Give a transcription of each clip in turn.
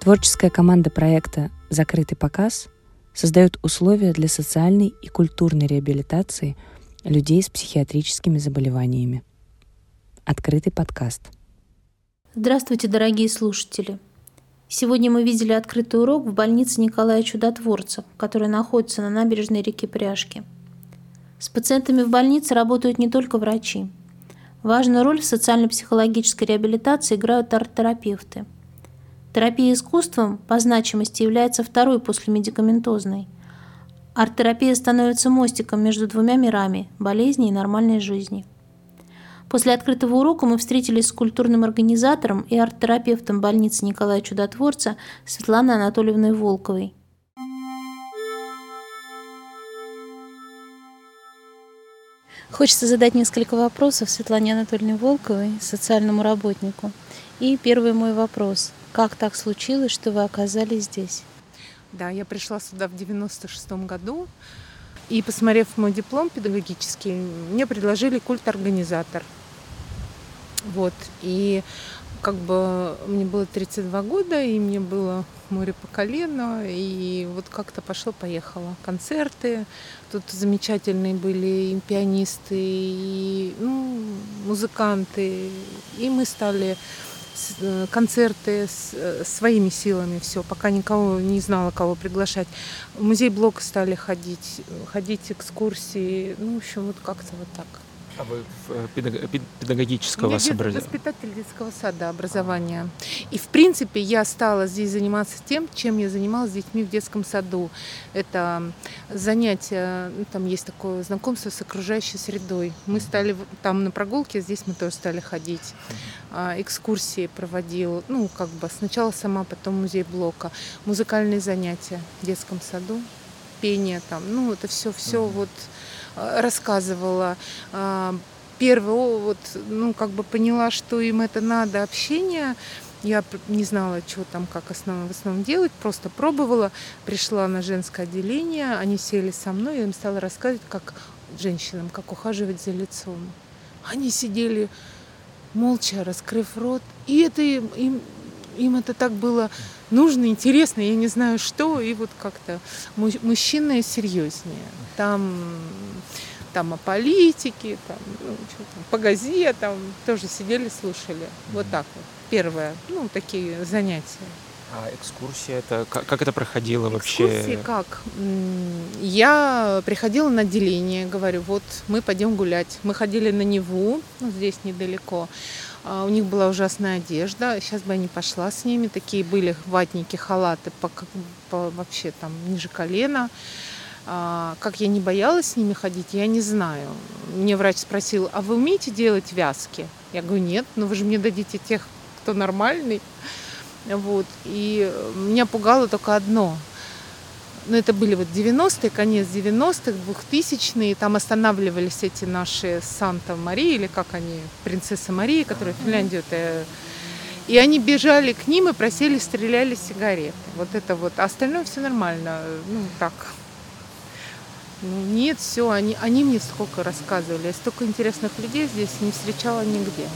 Творческая команда проекта «Закрытый показ» создает условия для социальной и культурной реабилитации людей с психиатрическими заболеваниями. Открытый подкаст. Здравствуйте, дорогие слушатели! Сегодня мы видели открытый урок в больнице Николая Чудотворца, которая находится на набережной реки Пряжки. С пациентами в больнице работают не только врачи. Важную роль в социально-психологической реабилитации играют арт-терапевты. Терапия искусством по значимости является второй после медикаментозной. Арт-терапия становится мостиком между двумя мирами – болезни и нормальной жизни – После открытого урока мы встретились с культурным организатором и арт-терапевтом больницы Николая Чудотворца Светланой Анатольевной Волковой. Хочется задать несколько вопросов Светлане Анатольевне Волковой, социальному работнику. И первый мой вопрос. Как так случилось, что вы оказались здесь? Да, я пришла сюда в 96 году. И посмотрев мой диплом педагогический, мне предложили культ-организатор – вот. И как бы мне было 32 года, и мне было море по колено, и вот как-то пошло-поехало. Концерты, тут замечательные были и пианисты, и ну, музыканты, и мы стали концерты с, э, своими силами все, пока никого не знала, кого приглашать. В музей блока стали ходить, ходить экскурсии, ну, в общем, вот как-то вот так. А вы э, педагогического Я образования? воспитатель детского сада образования. И, в принципе, я стала здесь заниматься тем, чем я занималась с детьми в детском саду. Это занятия, ну, там есть такое знакомство с окружающей средой. Мы стали там на прогулке, здесь мы тоже стали ходить. А, экскурсии проводил, ну, как бы сначала сама, потом музей блока. Музыкальные занятия в детском саду, пение там, ну, это все, все вот Э, рассказывала. А, первое, вот, ну, как бы поняла, что им это надо, общение. Я не знала, что там, как основном, в основном делать, просто пробовала. Пришла на женское отделение, они сели со мной, я им стала рассказывать, как женщинам, как ухаживать за лицом. Они сидели молча, раскрыв рот, и это им, им, им это так было нужно, интересно, я не знаю что, и вот как-то мужчины серьезнее. Там, там о политике, там, ну, что там, по газетам тоже сидели, слушали. Вот так вот. Первое, ну, такие занятия. А экскурсия это как, как это проходило вообще? Экскурсии как? Я приходила на отделение, говорю, вот мы пойдем гулять. Мы ходили на Неву, ну, здесь недалеко. А, у них была ужасная одежда. Сейчас бы я не пошла с ними. Такие были ватники, халаты по, по вообще там ниже колена. А, как я не боялась с ними ходить, я не знаю. Мне врач спросил, а вы умеете делать вязки? Я говорю, нет, но вы же мне дадите тех, кто нормальный. Вот. И меня пугало только одно – ну, это были вот 90-е, конец 90-х, 2000-е, там останавливались эти наши Санта-Мария, или как они, принцесса Мария, которая в Финляндию это и они бежали к ним и просили, стреляли сигареты. Вот это вот. А остальное все нормально. Ну, так. Ну, нет, все, они, они мне столько рассказывали. Я столько интересных людей здесь не встречала нигде.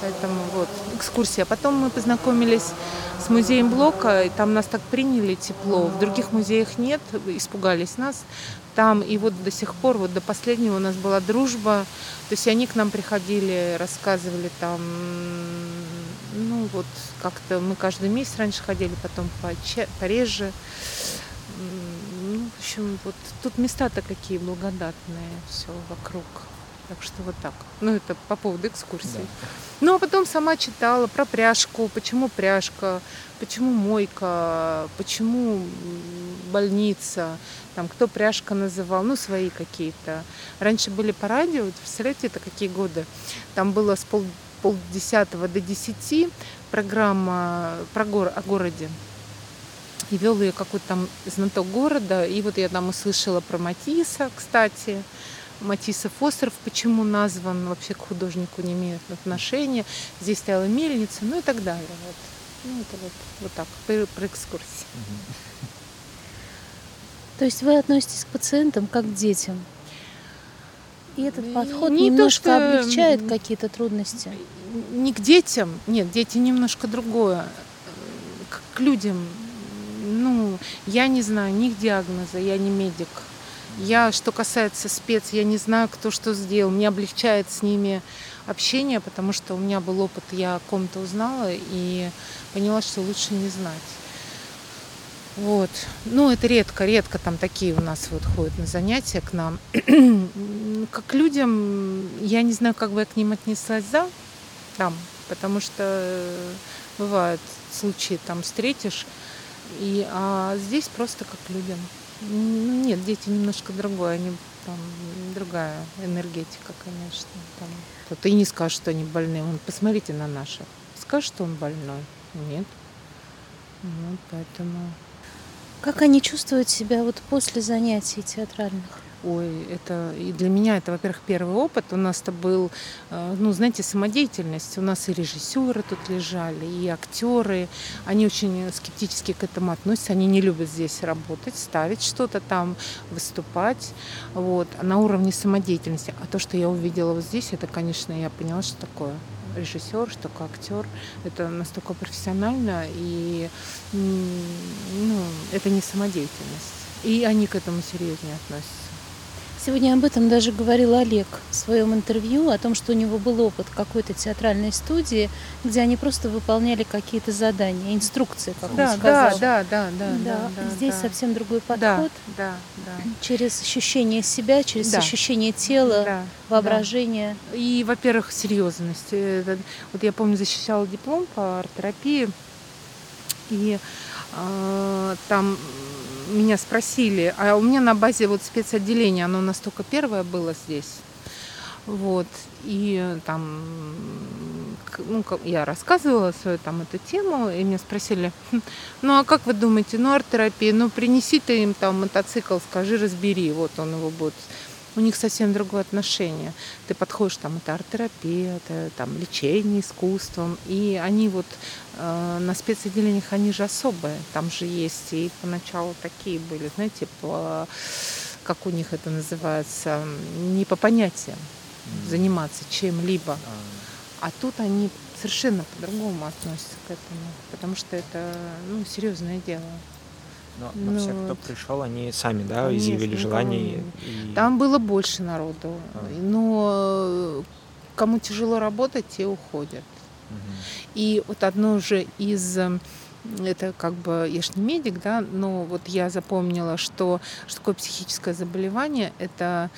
Поэтому вот, экскурсия. Потом мы познакомились с музеем Блока, и там нас так приняли тепло. В других музеях нет, испугались нас. Там и вот до сих пор, вот до последнего у нас была дружба. То есть они к нам приходили, рассказывали там, ну вот как-то мы каждый месяц раньше ходили, потом пореже. Ну, в общем, вот тут места-то какие благодатные, все вокруг. Так что вот так. Ну, это по поводу экскурсии. Да. Ну, а потом сама читала про пряжку, почему пряжка, почему мойка, почему больница, там, кто пряжка называл, ну, свои какие-то. Раньше были по радио, представляете, это какие годы? Там было с пол, полдесятого до десяти программа про гор, о городе. И вел ее какой-то там знаток города. И вот я там услышала про Матисса, кстати, Матисов остров, почему назван, вообще к художнику не имеет отношения. Здесь стояла мельница, ну и так далее. Вот. Ну, это вот, вот так, про, про экскурсии. То есть вы относитесь к пациентам как к детям? И этот подход не немножко то, что... облегчает какие-то трудности? Не к детям, нет, дети немножко другое. к людям, ну, я не знаю них диагноза, я не медик. Я, что касается спец, я не знаю, кто что сделал. Мне облегчает с ними общение, потому что у меня был опыт, я о ком-то узнала и поняла, что лучше не знать. Вот. Ну, это редко, редко там такие у нас вот ходят на занятия к нам. как людям, я не знаю, как бы я к ним отнеслась, да, там, потому что бывают случаи, там встретишь, и, а здесь просто как людям. Ну, нет, дети немножко другое, они там другая энергетика, конечно. Там. То ты не скажешь, что они больные. Вон, посмотрите на наших. Скажешь, что он больной? Нет. Ну, поэтому... Как они чувствуют себя вот после занятий театральных? Ой, это и для меня это, во-первых, первый опыт. У нас-то был, э, ну, знаете, самодеятельность. У нас и режиссеры тут лежали, и актеры. Они очень скептически к этому относятся. Они не любят здесь работать, ставить что-то там, выступать. Вот. На уровне самодеятельности. А то, что я увидела вот здесь, это, конечно, я поняла, что такое режиссер, что как актер. Это настолько профессионально, и ну, это не самодеятельность. И они к этому серьезнее относятся. Сегодня об этом даже говорил Олег в своем интервью, о том, что у него был опыт какой-то театральной студии, где они просто выполняли какие-то задания, инструкции, как да, он сказал. Да, да, да, да. да, да здесь да. совсем другой подход. Да, да, да. Через ощущение себя, через да. ощущение тела, да, воображения. Да. И, во-первых, серьезность. Вот я помню, защищала диплом по арт-терапии, и э, там меня спросили, а у меня на базе вот спецотделения, оно настолько первое было здесь. Вот, и там, ну, я рассказывала свою там эту тему, и меня спросили, «Хм, ну, а как вы думаете, ну, арт-терапия, ну, принеси ты им там мотоцикл, скажи, разбери, вот он его будет у них совсем другое отношение. Ты подходишь, там, это арт-терапия, это там лечение искусством, и они вот э, на спецотделениях, они же особые, там же есть, и поначалу такие были, знаете, по, как у них это называется, не по понятиям mm. заниматься чем-либо. Mm. А тут они совершенно по-другому относятся к этому, потому что это ну, серьезное дело. Но, но ну, все, кто пришел, они сами, да, конечно, изъявили желание. И... Там было больше народу. А. Но кому тяжело работать, те уходят. Угу. И вот одно же из это как бы, я ж не медик, да, но вот я запомнила, что, что такое психическое заболевание, это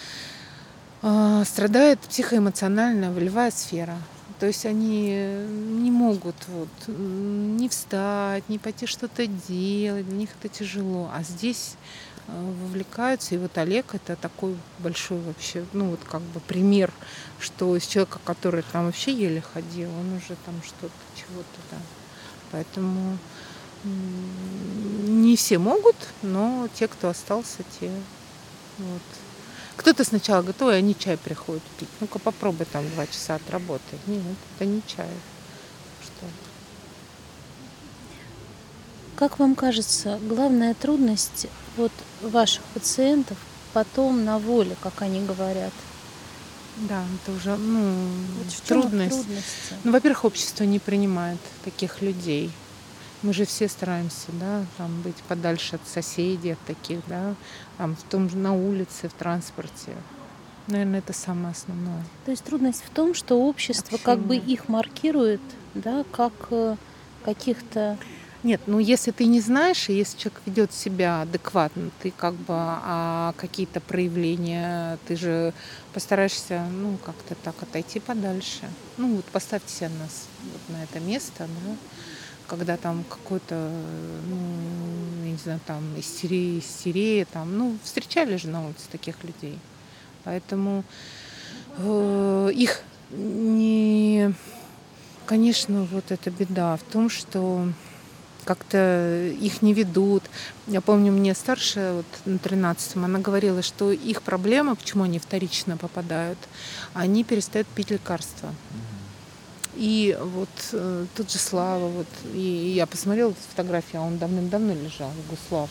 э, страдает психоэмоциональная волевая сфера. То есть они не могут вот, не встать, не пойти что-то делать, для них это тяжело. А здесь э, вовлекаются. И вот Олег это такой большой вообще, ну вот как бы пример, что из человека, который там вообще еле ходил, он уже там что-то, чего-то, да. Поэтому не все могут, но те, кто остался, те вот, кто-то сначала говорит, ой, они чай приходят пить. Ну-ка попробуй там два часа отработать. Нет, это не чай. Что? Как вам кажется, главная трудность вот ваших пациентов потом на воле, как они говорят? Да, это уже ну, вот трудность. Ну, во-первых, общество не принимает таких людей. Мы же все стараемся, да, там быть подальше от соседей, от таких, да, там в том же на улице, в транспорте. Наверное, это самое основное. То есть трудность в том, что общество Общение. как бы их маркирует, да, как э, каких-то нет, ну если ты не знаешь, и если человек ведет себя адекватно, ты как бы а какие-то проявления, ты же постараешься, ну, как-то так отойти подальше. Ну, вот поставьте себя нас вот на это место, да, когда там какой-то, ну, я не знаю, там истерия, истерия, там, ну, встречали же на улице таких людей. Поэтому э, их не... Конечно, вот эта беда в том, что как-то их не ведут. Я помню, мне старшая вот, на 13-м, она говорила, что их проблема, почему они вторично попадают, они перестают пить лекарства. И вот э, тот же Слава, вот, и, и я посмотрела фотографию, а он давным-давно лежал, Гуслав.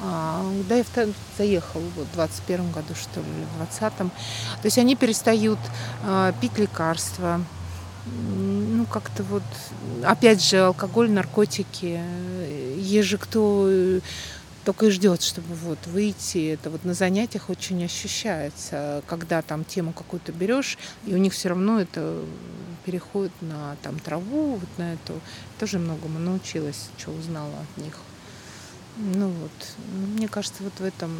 А, да, я в, заехал вот, в 21 году, что ли, в 20-м. То есть они перестают э, пить лекарства. Ну, как-то вот, опять же, алкоголь, наркотики. Есть же кто только и ждет, чтобы вот выйти. Это вот на занятиях очень ощущается, когда там тему какую-то берешь, и у них все равно это переходит на там траву, вот на эту. Тоже многому научилась, что узнала от них. Ну вот, мне кажется, вот в этом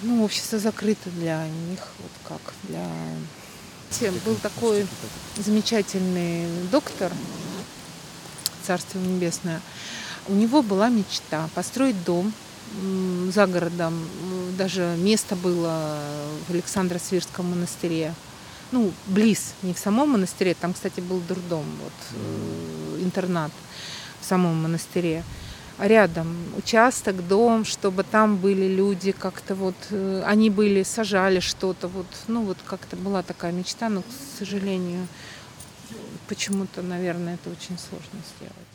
ну, общество закрыто для них, вот как для... Тем был такой замечательный доктор, Царство Небесное. У него была мечта построить дом за городом. Даже место было в Александро-Свирском монастыре. Ну, близ, не в самом монастыре, там, кстати, был дурдом, вот, э, интернат в самом монастыре рядом участок, дом, чтобы там были люди, как-то вот э, они были, сажали что-то, вот, ну вот как-то была такая мечта, но, к сожалению, почему-то, наверное, это очень сложно сделать.